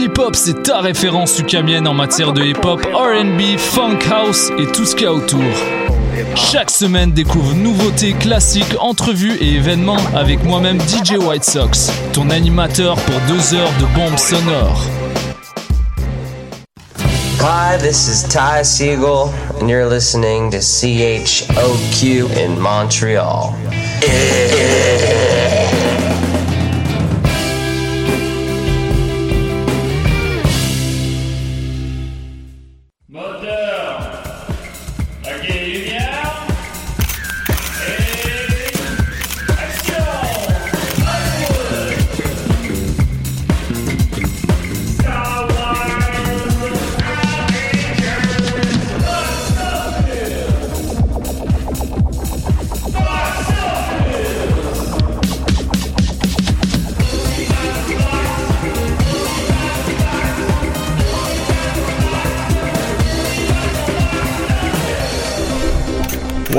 Hip-Hop, c'est ta référence ukamienne en matière de hip-hop, RB, funk house et tout ce qu'il y a autour. Chaque semaine, découvre nouveautés, classiques, entrevues et événements avec moi-même DJ White Sox, ton animateur pour deux heures de bombes sonores. Hi, this is Ty Siegel, and you're listening to CHOQ in Montreal.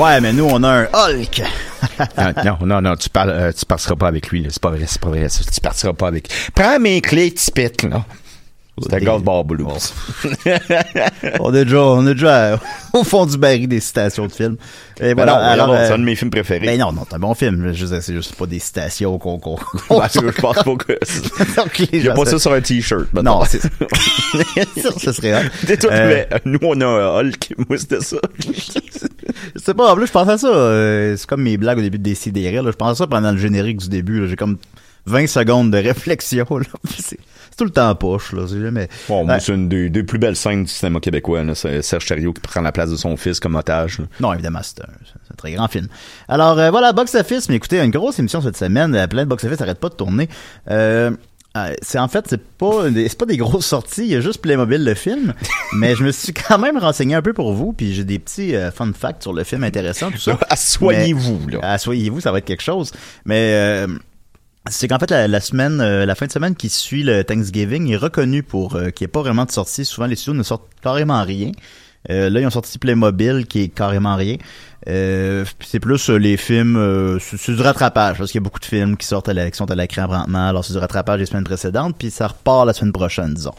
Ouais, mais nous, on a un Hulk. non, non, non, tu, parles, euh, tu partiras pas avec lui. C'est pas vrai, c'est pas vrai. Tu partiras pas avec. Prends mes clés, pètes, là. C'est un Golf Blues. on est déjà, on est déjà au fond du baril des citations de films. Et voilà. Ben alors, c'est un de mes films préférés. Ben non, non, c'est un bon film. Je c'est juste pas des citations qu'on, qu'on, je pense pas que. Il y a pas ça sur un t-shirt. Non, c'est ça. ça serait Toi, euh... nous, on a un Hulk. Moi, c'était ça. Sais pas. En plus, je pensais à ça. Euh, c'est comme mes blagues au début de Décider. Je pensais à ça pendant le générique du début. J'ai comme 20 secondes de réflexion. Là. C'est, tout le temps en poche. Là. C'est jamais... Bon, c'est une des, plus belles scènes du cinéma québécois. Là. C'est Serge Thériault qui prend la place de son fils comme otage. Non, évidemment, c'est un, un, très grand film. Alors, euh, voilà, Box Office. Mais écoutez, une grosse émission cette semaine. Plein de Box Office n'arrête pas de tourner. Euh, c'est en fait c'est pas c'est pas des grosses sorties, il y a juste Playmobil le film, mais je me suis quand même renseigné un peu pour vous puis j'ai des petits euh, fun facts sur le film intéressant tout ça. Assoyez-vous là. Assoyez-vous, ça va être quelque chose. Mais euh, c'est qu'en fait la, semaine euh, la fin de semaine qui suit le Thanksgiving est reconnu pour euh, qu'il n'y ait pas vraiment de sortie, souvent les studios ne sortent carrément rien. Là, ils ont sorti Playmobil qui est carrément rien. Euh, c'est plus euh, les films, euh, c'est du rattrapage parce qu'il y a beaucoup de films qui sortent à la, qui sont à l'écran présentement. Alors c'est du rattrapage des semaines précédentes, puis ça repart la semaine prochaine, disons.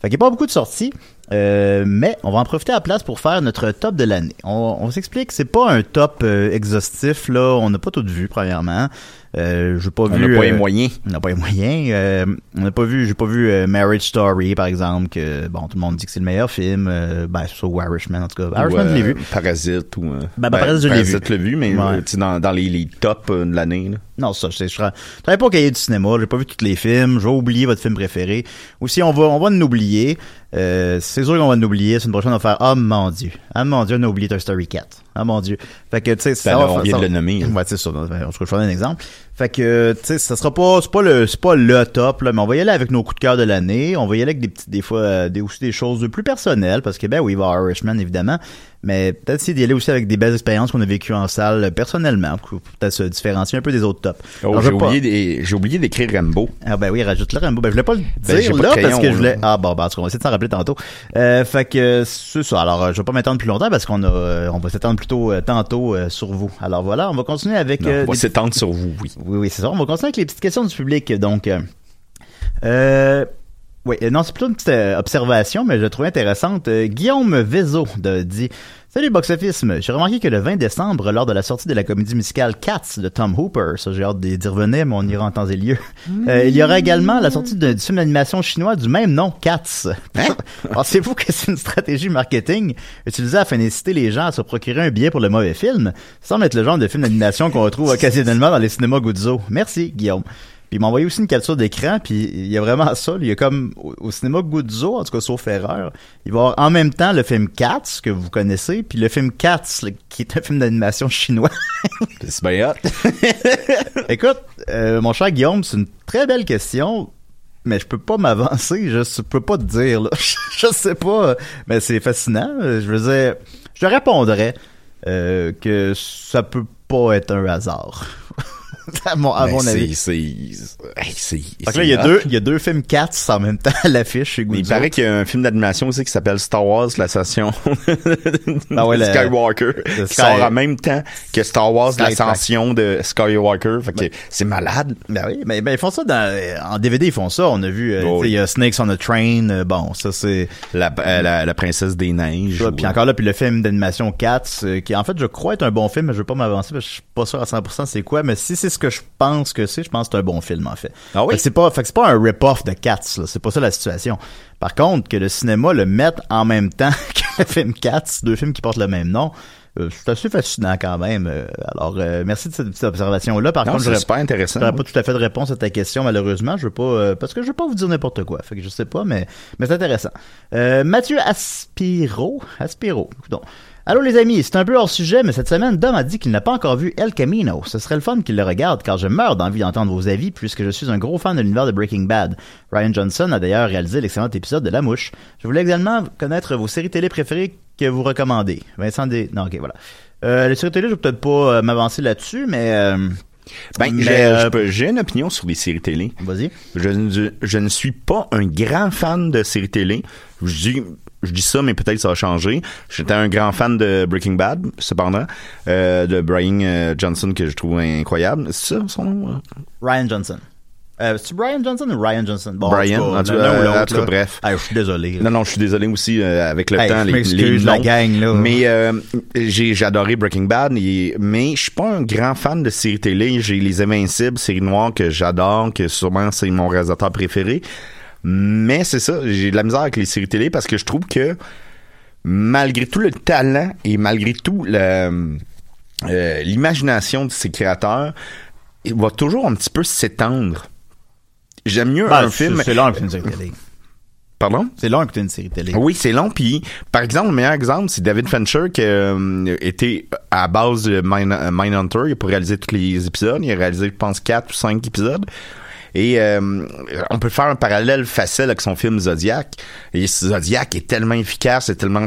Fait qu'il n'y a pas beaucoup de sorties, euh, mais on va en profiter à la place pour faire notre top de l'année. On, on s'explique, c'est pas un top exhaustif là, on n'a pas tout vu premièrement. Euh, j'ai pas on vu. On n'a pas les moyens. On n'a pas les moyens. Euh, on n'a pas vu. J'ai pas vu euh, Marriage Story par exemple. Que bon, tout le monde dit que c'est le meilleur film. ben, soit ou Irishman en tout cas. Irishman, je l'ai vu. Parasite ou. Ben, ben, Parasite, je l'ai vu. Parasite, l'ai vu, mais ouais. dans, dans les, les tops de l'année. Non, ça, je, je, travaille pas au cahier du cinéma. J'ai pas vu tous les films. Je vais oublier votre film préféré. Ou si on va, on va nous oublier. Euh, c'est sûr qu'on va nous oublier. C'est une prochaine, on va faire, oh mon dieu. Ah mon dieu, on a oublié Toy Story 4. Ah mon dieu. Fait que, tu sais, ça, on vient de le nommer. Ouais, c'est ça. Je vais un exemple. Fait que, tu sais, ça sera pas, c'est pas le, c'est pas le top, là, mais on va y aller avec nos coups de cœur de l'année. On va y aller avec des petites, des fois, euh, des, aussi des choses plus personnelles, parce que, ben oui, il va Irishman, évidemment. Mais peut-être essayer d'y aller aussi avec des belles expériences qu'on a vécues en salle euh, personnellement, pour peut-être se différencier un peu des autres tops. Oh, j'ai oublié, j'ai oublié d'écrire Rambo. Ah ben oui, rajoute le Rambo. Ben je voulais pas le ben, dire là parce que je voulais. Ah bon, ben, en tout cas, on va essayer de s'en rappeler tantôt. Euh, fait que c'est ça. Alors, euh, je vais pas m'étendre plus longtemps parce qu'on a, euh, on va s'étendre plutôt tantôt sur vous. Alors voilà, on va continuer avec. Non, on va s'étendre sur vous, oui. Oui, oui, c'est ça. On va continuer avec les petites questions du public. Donc, euh, Oui, euh, non, c'est plutôt une petite euh, observation, mais je la trouve intéressante. Euh, Guillaume Vézo de, dit Salut Box Office, j'ai remarqué que le 20 décembre, lors de la sortie de la comédie musicale Cats de Tom Hooper, ça j'ai hâte d'y revenir, mais on ira en temps et lieu. Euh, il y aura également la sortie de- du film d'animation chinois du même nom, Cats. Pensez-vous que c'est une stratégie marketing utilisée afin d'inciter les gens à se procurer un billet pour le mauvais film? Semble être le genre de film d'animation qu'on retrouve occasionnellement dans les cinémas Guzzo. Merci, Guillaume. Puis il m'a envoyé aussi une capture d'écran, puis il y a vraiment ça. Il y a comme au, au cinéma Guzzo, en tout cas sauf erreur, il va y avoir en même temps le film Cats, que vous connaissez, puis le film Cats, qui est un film d'animation chinois. C'est bien hot. Écoute, euh, mon cher Guillaume, c'est une très belle question, mais je peux pas m'avancer, je peux pas te dire. Là. je sais pas, mais c'est fascinant. Je veux dire, je te répondrais euh, que ça peut pas être un hasard. à mon, à Ben, mon avis. C'est. hey, là, il y a deux, il y a deux films Cats en même temps à l'affiche chez il paraît qu'il y a un film d'animation aussi qui s'appelle Star Wars, la station Ah ouais, le- Skywalker, le qui sort en même temps que Star Wars, l'ascension de Skywalker. Fait que c'est malade. Ben oui, mais ben, ils font ça dans, en DVD, ils font ça. On a vu, euh, Oh oui. il y a Snakes on a Train. euh, bon, ça c'est. La, euh, la, la princesse des neiges. Puis encore là, puis le film d'animation Cats, qui en fait, je crois être un bon film, mais je veux pas m'avancer parce que je suis pas sûr à 100% c'est quoi, mais si c'est ce que je pense que c'est, je pense que c'est un bon film en fait. Ah oui? Fait que c'est pas, fait que c'est pas un rip-off de Cats, là. C'est pas ça la situation. Par contre, que le cinéma le mette en même temps que le film Cats, deux films qui portent le même nom, euh, c'est assez fascinant quand même. Euh, alors, euh, merci de cette petite observation-là. Par Non, contre, j'aurais- super intéressant. J'aurais pas tout à fait de réponse à ta question, malheureusement. Je veux pas, euh, parce que je veux pas vous dire n'importe quoi. Fait que je sais pas, mais, mais c'est intéressant. Mathieu Aspiro, Aspiro, donc. Allô les amis, c'est un peu hors sujet, mais cette semaine, Dom a dit qu'il n'a pas encore vu El Camino. Ce serait le fun qu'il le regarde, car je meurs d'envie d'entendre vos avis, puisque je suis un gros fan de l'univers de Breaking Bad. Ryan Johnson a d'ailleurs réalisé l'excellent épisode de La Mouche. Je voulais également connaître vos séries télé préférées que vous recommandez. Vincent des... Non, ok, voilà. Euh, les séries télé, je vais peut-être pas euh, m'avancer là-dessus, mais... euh, Ben, j'ai, euh, j'ai une opinion sur les séries télé. Vas-y. Je, ne- je ne suis pas un grand fan de séries télé. Je dis, je dis ça, mais peut-être ça va changer. J'étais un grand fan de Breaking Bad, cependant, euh, de Brian euh, Johnson que je trouve incroyable. C'est ça son nom? Ryan Johnson. Euh, c'est Brian Johnson ou Ryan Johnson? Bon, Brian, en tout cas, l'un ou l'autre, en tout cas, là. bref. Ah, je suis désolé. Non, non, je suis désolé aussi euh, avec le Hey, temps. je les, m'excuse, les la noms. gang, là. Mais euh, j'ai j'ai adoré Breaking Bad, et- mais je suis pas un grand fan de séries télé. J'ai Les Invincibles, série noire que j'adore, que sûrement c'est mon réalisateur préféré. Mais c'est ça, j'ai de la misère avec les séries télé parce que je trouve que malgré tout le talent et malgré tout le, euh, l'imagination de ces créateurs, il va toujours un petit peu s'étendre. J'aime mieux Ben, un c'est- film. C'est long que une série télé. Pardon? C'est long que une série télé. Oui, c'est long. Puis, par exemple, le meilleur exemple, c'est David Fincher qui euh, était à base de Mine, euh, Mindhunter. Il a pas réalisé tous les épisodes. Il a réalisé, je pense, quatre ou cinq épisodes. Et euh, on peut faire un parallèle facile avec son film Zodiac. Et Zodiac est tellement efficace, est tellement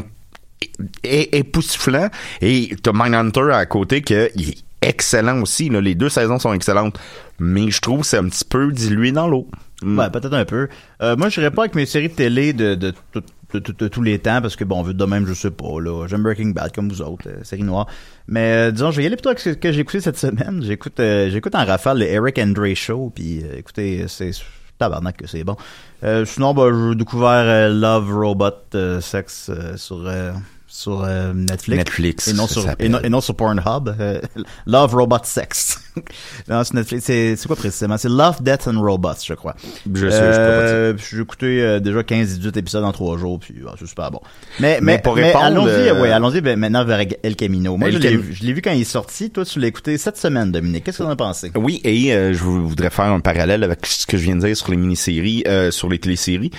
époustouflant. Et t'as Mindhunter à côté que il est excellent aussi. Là. Les deux saisons sont excellentes. Mais je trouve que c'est un petit peu dilué dans l'eau. Mm. Ouais, peut-être un peu. Euh, moi, je serais pas avec mes séries de télé de, de, de, tous les temps parce que bon, de même, je sais pas là. J'aime Breaking Bad comme vous autres, euh, série noire. Mais euh, disons, je vais y aller plutôt avec ce que j'ai écouté cette semaine. J'écoute, euh, j'écoute en rafale le Eric Andre Show, puis écoutez, c'est tabarnak que c'est bon. Sinon, bah, j'ai découvert Love Robot Sex sur sur euh, Netflix. Netflix, Et non sur et non, et non sur Pornhub. Euh, Love Robot Sex. non, sur Netflix. C'est c'est quoi précisément? C'est Love, Death and Robots, je crois. Je sais, je. Euh, puis J'ai écouté euh, déjà 15-18 épisodes en trois jours, puis ah, c'est super bon. Mais, Mais mais, pour mais répondre, allons-y, euh, ouais, allons-y ben, maintenant vers El Camino. Moi, El je l'ai Cam- vu- je l'ai vu quand il est sorti. Toi, tu l'as écouté cette semaine, Dominique. Qu'est-ce que t'en as pensé? Oui, et euh, je vou- voudrais faire un parallèle avec ce que je viens de dire sur les mini-séries, euh, sur les téléséries.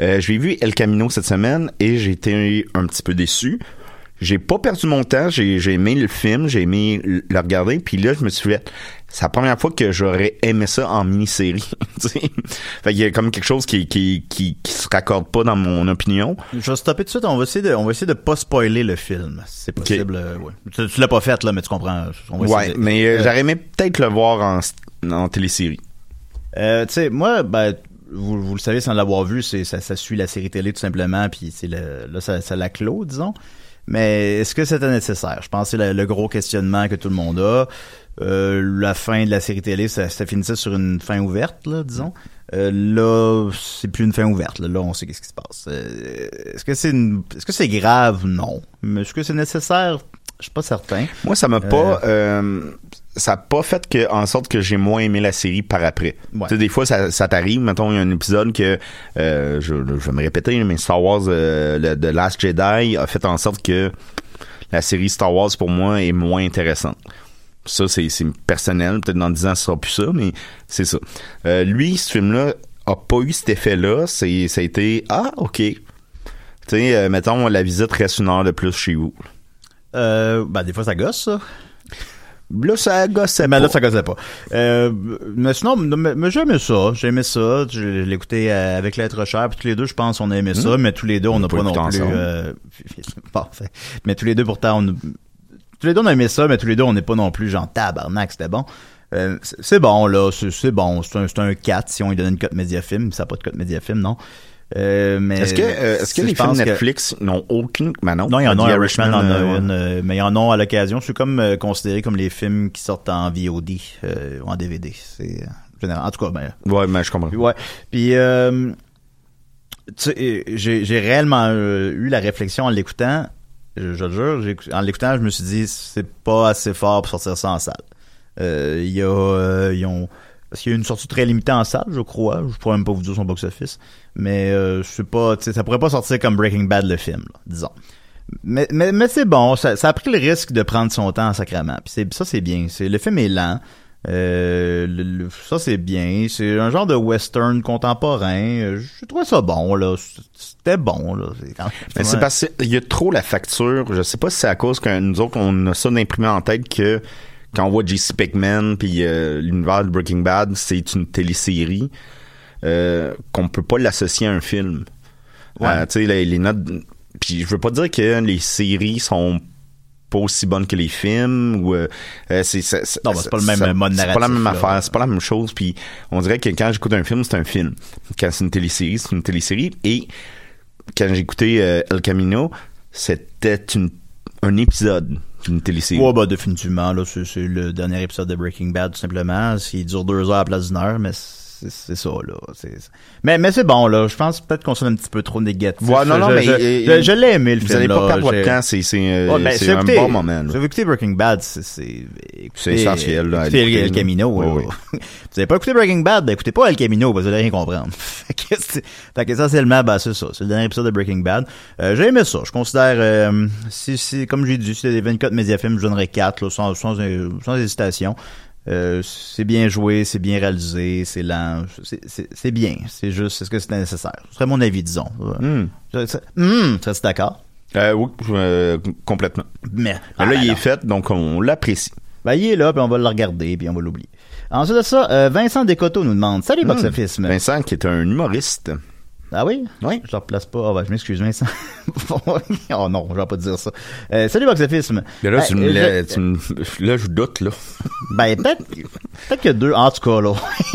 Euh, j'ai vu El Camino cette semaine et j'ai été un petit peu déçu. J'ai pas perdu mon temps, j'ai aimé le film, j'ai aimé le regarder, puis là je me suis fait c'est la première fois que j'aurais aimé ça en mini-série. fait qu'il y a comme quelque chose qui qui qui qui se raccorde pas dans mon opinion. Je vais stopper tout de suite. On va essayer de, on va essayer de pas spoiler le film. si C'est possible. euh, ouais. Tu, tu l'as pas fait, là, mais tu comprends. On va Ouais, de- mais euh, Euh, j'aurais aimé peut-être le voir en en télésérie. Euh, tu sais, moi, ben, vous, vous le savez sans l'avoir vu, c'est ça, ça suit la série télé tout simplement, puis c'est le, là ça, ça la clôt, disons. Mais est-ce que c'était nécessaire? Je pense que c'est le, gros questionnement que tout le monde a. Euh, la fin de la série télé, ça, ça finissait sur une fin ouverte, là, disons. Euh, là, c'est plus une fin ouverte. Là, Là, on sait qu'est-ce qui se passe. Euh, est-ce que c'est une- est-ce que c'est grave? Non. Mais est-ce que c'est nécessaire? Je suis pas certain. Moi, ça m'a pas, euh, ça a pas fait que, en sorte que j'ai moins aimé la série par après. Ouais. Tu sais, des fois, ça, ça t'arrive. Mettons, il y a un épisode que, euh, je, je vais me répéter, mais Star Wars, euh, le, The Last Jedi a fait en sorte que la série Star Wars, pour moi, est moins intéressante. Ça, c'est, personnel. Peut-être dans 10 ans, ce sera plus ça, mais c'est ça. Euh, lui, ce film-là a pas eu cet effet-là. C'est, ça a été, ah, OK. Tu sais, euh, mettons, la visite reste une heure de plus chez vous. Euh, ben, des fois, ça gosse, ça. Là, ça gossait Mais là, ça gossait pas. Euh, mais sinon, mais, mais j'ai aimé ça. J'ai aimé ça. Je, écouté euh, avec l'être cher. Puis tous les deux, je pense, on a aimé ça. Mais tous les deux, on n'a pas non plus... Euh, bon, fait- mais tous les deux, pourtant, on... Tous les deux, on a aimé ça, mais tous les deux, on n'est pas non plus genre tabarnak, c'était bon. Euh, c'est bon, là. C'est bon. C'est un, un 4 si on lui donne une cote médiafilm. Ça n'a pas de cote médiafilm, non? Euh, mais Est-ce que, euh, est-ce que je les films que- Netflix n'ont aucune. Ben non. non, il y en a, Irishman en a euh, une, euh, mais il y en a à l'occasion. C'est comme considéré comme les films qui sortent en VOD ou en DVD. C'est général. En tout cas, ben, Ouais, mais je comprends. ouais. Puis, j'ai réellement eu la réflexion en l'écoutant. Je, je le jure, en l'écoutant, je me suis dit, c'est pas assez fort pour sortir ça en salle. Il y a, ils ont, parce qu'il y a une sortie très limitée en salle, je crois. Je pourrais même pas vous dire son box-office. Mais euh, je sais pas, ça pourrait pas sortir comme Breaking Bad le film, là, disons. Mais, mais, mais c'est bon, ça, ça a pris le risque de prendre son temps en sacrament. Puis ça, c'est bien. C'est, le film est lent. Euh, le- le- ça, c'est bien. C'est un genre de western contemporain. Je trouve ça bon, là. C'était bon, là. C'est c'est parce qu'il y a trop la facture. Je sais pas si c'est à cause que nous autres, on a ça d'imprimé en tête que quand on voit JC Pickman puis euh, l'univers de Breaking Bad, c'est une télésérie euh, qu'on peut pas l'associer à un film. Ouais. Euh, tu sais, les, les notes... Puis je veux pas dire que les séries sont pas aussi bonnes que les films ou euh, c'est Non, bah, pas le même mode c'est pas la même là. affaire c'est pas la même chose puis on dirait que quand j'écoute un film c'est un film quand c'est une télésérie c'est une télésérie et quand j'ai écouté El Camino, c'était un épisode Ouais, bah, définitivement, là, c'est, c'est le dernier épisode de Breaking Bad, tout simplement. Il dure deux heures à la place d'une heure, mais c'est, ça, là. Mais, mais c'est bon, là. Je pense peut-être qu'on sonne un petit peu trop négatif. Ouais, non, non, je, mais, je, euh, je- je l'ai aimé, le Vous film, allez pas perdre votre temps, c'est, c'est, euh, Ouais, ben, un vous bon moment. là. Si vous écoutez Breaking Bad, c'est, c'est, essentiel, là, Écoutez El, El. Camino. Ouais, ouais. vous avez pas écouté Breaking Bad, ben écoutez pas El Camino, parce que vous allez rien comprendre. fait que, c'est- fait que essentiellement, ben, c'est ça. C'est le dernier épisode de Breaking Bad. Euh, j'ai aimé ça. Je considère, euh, si, si, comme j'ai dit, si c'était des 24 médiafilms, je donnerais 4, là, sans, sans, sans hésitation. Euh, c'est bien joué, c'est bien réalisé, c'est lent, c'est- bien. C'est juste, est-ce que c'était nécessaire? Ce serait mon avis, disons. C'est- Hmm, serais-tu d'accord? Euh, oui, euh, complètement. Mais, Mais là, ah, il est fait, donc on l'apprécie. Ben, il est là, puis on va le regarder, puis on va l'oublier. Ensuite de ça, euh, Vincent Descoteaux nous demande Salut, Box Office. Hmm. Vincent, qui est un humoriste. Ah oui? Oui. Je le replace pas. Ah, ben, je m'excuse, Vincent. oh non, je vais pas dire ça. Euh, salut, Box Office. Mais là, Ben, tu me euh, je- tu me- là, je doute, là. Ben, peut-être, peut-être que deux, en tout cas, là.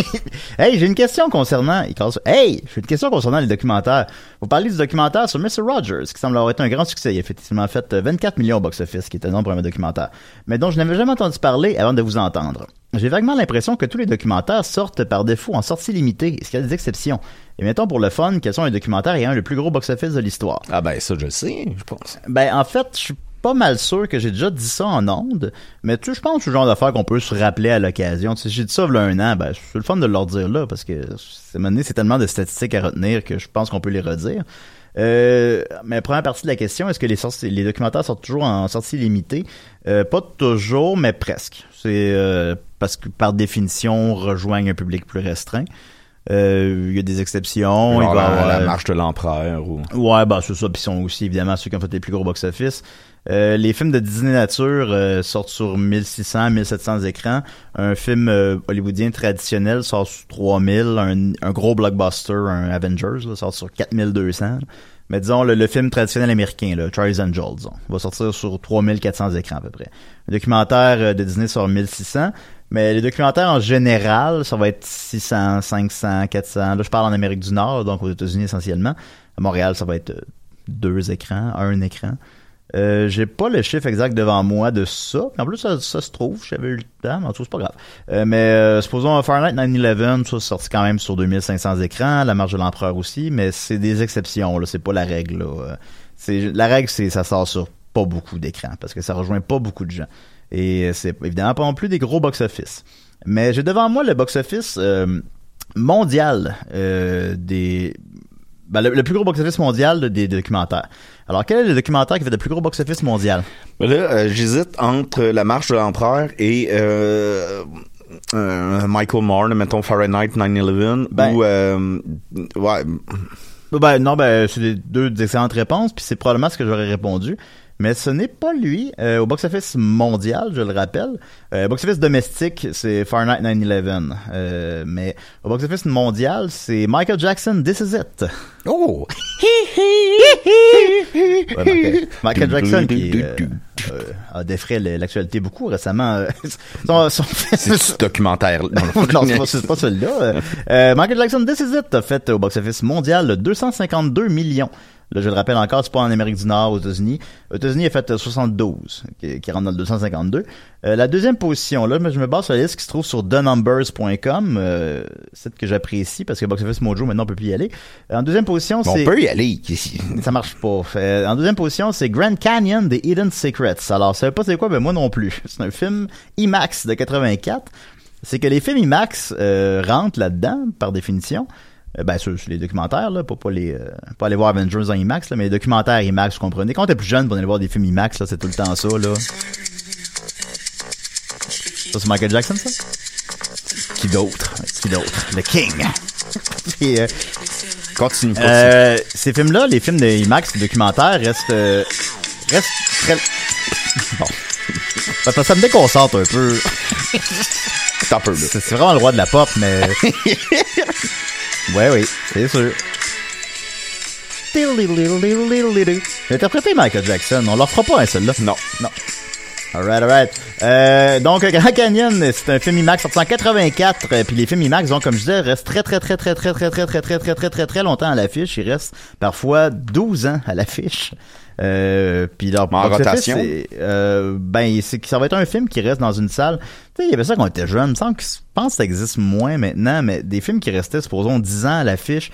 hey, j'ai une question concernant, hey, j'ai une question concernant les documentaires. Vous parlez du documentaire sur Mr. Rogers, qui semble avoir été un grand succès. Il a effectivement fait euh, 24 millions au box-office, qui est énorme pour un documentaire. Mais dont je n'avais jamais entendu parler avant de vous entendre. J'ai vaguement l'impression que tous les documentaires sortent par défaut en sortie limitée. Est-ce qu'il y a des exceptions? Et mettons pour le fun, quels sont les documentaires ayant le plus gros box-office de l'histoire? Ah ben ça, je le sais, je pense. Ben, en fait, je suis pas mal sûr que j'ai déjà dit ça en ondes, mais tu sais, je pense que c'est le genre d'affaire qu'on peut se rappeler à l'occasion. Tu sais, j'ai dit ça il y a un an, ben, c'est le fun de leur dire là, parce que c'est tellement de statistiques à retenir que je pense qu'on peut les redire. Euh, mais première partie de la question, est-ce que les, sorties, les documentaires sortent toujours en sortie limitée? Euh, pas toujours, mais presque. C'est euh, parce que par définition, rejoignent un public plus restreint. Euh, Il y a des exceptions. il Genre va la, avoir- la marche de l'empereur ou... Ouais, bah c'est ça. Puis ils sont aussi évidemment ceux qui ont fait les plus gros box-office. Euh, les films de Disney Nature euh, sortent sur 1600, 1700 écrans. Un film euh, hollywoodien traditionnel sort sur 3000. Un, un gros blockbuster, un Avengers, là, sort sur 4200. Mais disons, le, le film traditionnel américain, là, Charlie's Angels, disons, va sortir sur 3400 écrans à peu près. Le documentaire euh, de Disney sort 1600. Mais les documentaires en général, ça va être 600, 500, 400. Là, je parle en Amérique du Nord, donc aux États-Unis essentiellement. À Montréal, ça va être euh, deux écrans, un écran. Euh, j'ai pas le chiffre exact devant moi de ça. En plus, ça, se trouve, j'avais eu le temps, mais en tout c'est pas grave. Euh, mais euh, supposons Fahrenheit 9-11, ça sorti quand même sur 2500 écrans, La Marche de l'Empereur aussi, mais c'est des exceptions, là, c'est pas la règle. Là. Euh, C'est, la règle, c'est ça sort sur pas beaucoup d'écrans, parce que ça rejoint pas beaucoup de gens. Et c'est évidemment pas non plus des gros box-office. Mais j'ai devant moi le box-office mondial des... ben, le, le plus gros box-office mondial de- des documentaires. Alors, quel est le documentaire qui fait le plus gros box-office mondial? Mais là, euh, j'hésite entre La Marche de l'Empereur et euh, euh, Michael Moore, mettons Fahrenheit 9-11, Ben- ou... ouais, Ben non, ben c'est des- deux excellentes réponses, puis c'est probablement ce que j'aurais répondu. Mais ce n'est pas lui. Euh, au box-office mondial, je le rappelle. Euh, box-office domestique, c'est Fahrenheit 9-11. Euh, mais au box-office mondial, c'est Michael Jackson, This Is It. Oh! Ouais, Michael, Michael Jackson qui euh, a défrayé l'actualité beaucoup récemment. son- son- C'est ce documentaire. non, c'est pas, celui-là. Michael Jackson, This Is It a fait au box-office mondial 252 millions. Là, je le rappelle encore, c'est pas en Amérique du Nord, aux États-Unis. Aux États-Unis, il a fait euh, 72, qui, qui rentre dans le 252. Euh, la deuxième position, là, je me base sur la liste qui se trouve sur TheNumbers.com, euh, site que j'apprécie parce que Box Office Mojo, maintenant, on peut plus y aller. En deuxième position, On c'est... peut y aller. Ça marche pas. Euh, en deuxième position, c'est Grand Canyon des Hidden Secrets. Alors, ça veut pas c'est quoi, ben moi non plus. C'est un film IMAX de 84. C'est que les films IMAX euh, rentrent là-dedans, par définition. Euh, ben, sur, sur les documentaires, là, pas, pas, les, euh, pas aller voir Avengers en IMAX, là, mais les documentaires IMAX, vous comprenez. Quand t'es plus jeune, pour aller voir des films IMAX, là, c'est tout le temps ça, là. Ça, c'est Michael Jackson, ça? Qui d'autre? Qui d'autre? Le King! Et, euh, Continue. continue. euh, ces films-là, les films de IMAX, les documentaires, restent, euh, restent très... Bon. Ça, ça- me déconcentre un peu. Là. C'est vraiment le roi de la pop, mais... ouais, oui, c'est sûr. Interprété Michael Jackson. On leur fera pas un seul là. Non. Non. Alright, alright. Euh, donc, Grand Canyon, c'est un film IMAX sorti en 84. euh, Puis les films IMAX, donc, comme je disais, restent très, très, très, très, très, très, très, très, très, très, très, très, très longtemps à l'affiche. Ils restent parfois 12 ans à l'affiche. Euh, puis leur En rotation? euh, ben, ça va être un film qui reste dans une salle. Tu sais, il y avait ça quand on était jeune. Il me semble que, je pense que ça existe moins maintenant, mais des films qui restaient, supposons, 10 ans à l'affiche.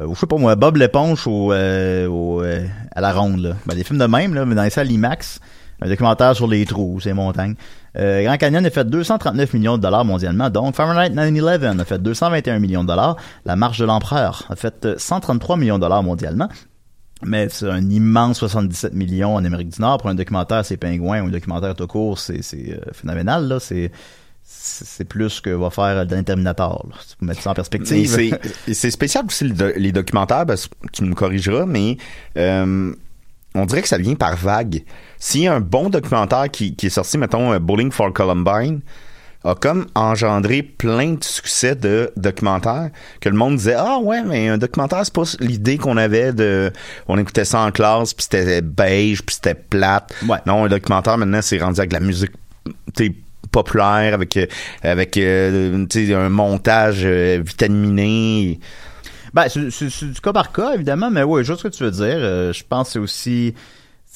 Euh, je sais pas moi, Bob l'éponge au, euh, au, euh, à la ronde, là. Ben, des films de même, là, mais dans les salles IMAX. Un documentaire sur les trous, ces montagnes. Euh, Grand Canyon a fait 239 millions de dollars mondialement. Donc, Fahrenheit 9-11 a fait 221 millions de dollars. La Marche de l'Empereur a fait euh, 133 millions de dollars mondialement. Mais c'est un immense 77 millions en Amérique du Nord. Pour un documentaire, c'est pingouin ou un documentaire tout court, c'est euh, phénoménal. là. C'est c'est plus que va faire dernier Terminator. Pour mettre ça en perspective. c'est spécial aussi les documentaires tu me corrigeras mais euh, on dirait que ça vient par vague. S'il y a un bon documentaire qui, qui est sorti mettons euh, Bowling for Columbine a comme engendré plein de succès de documentaires que le monde disait ah ouais mais un documentaire c'est pas l'idée qu'on avait de on écoutait ça en classe puis c'était beige puis c'était plate Ouais. non un documentaire maintenant c'est rendu avec de la musique sais, populaire avec euh, avec euh, un montage euh, vitaminé Ben, c'est du cas par cas, évidemment, mais oui, je vois ce que tu veux dire. Euh, je pense que c'est aussi...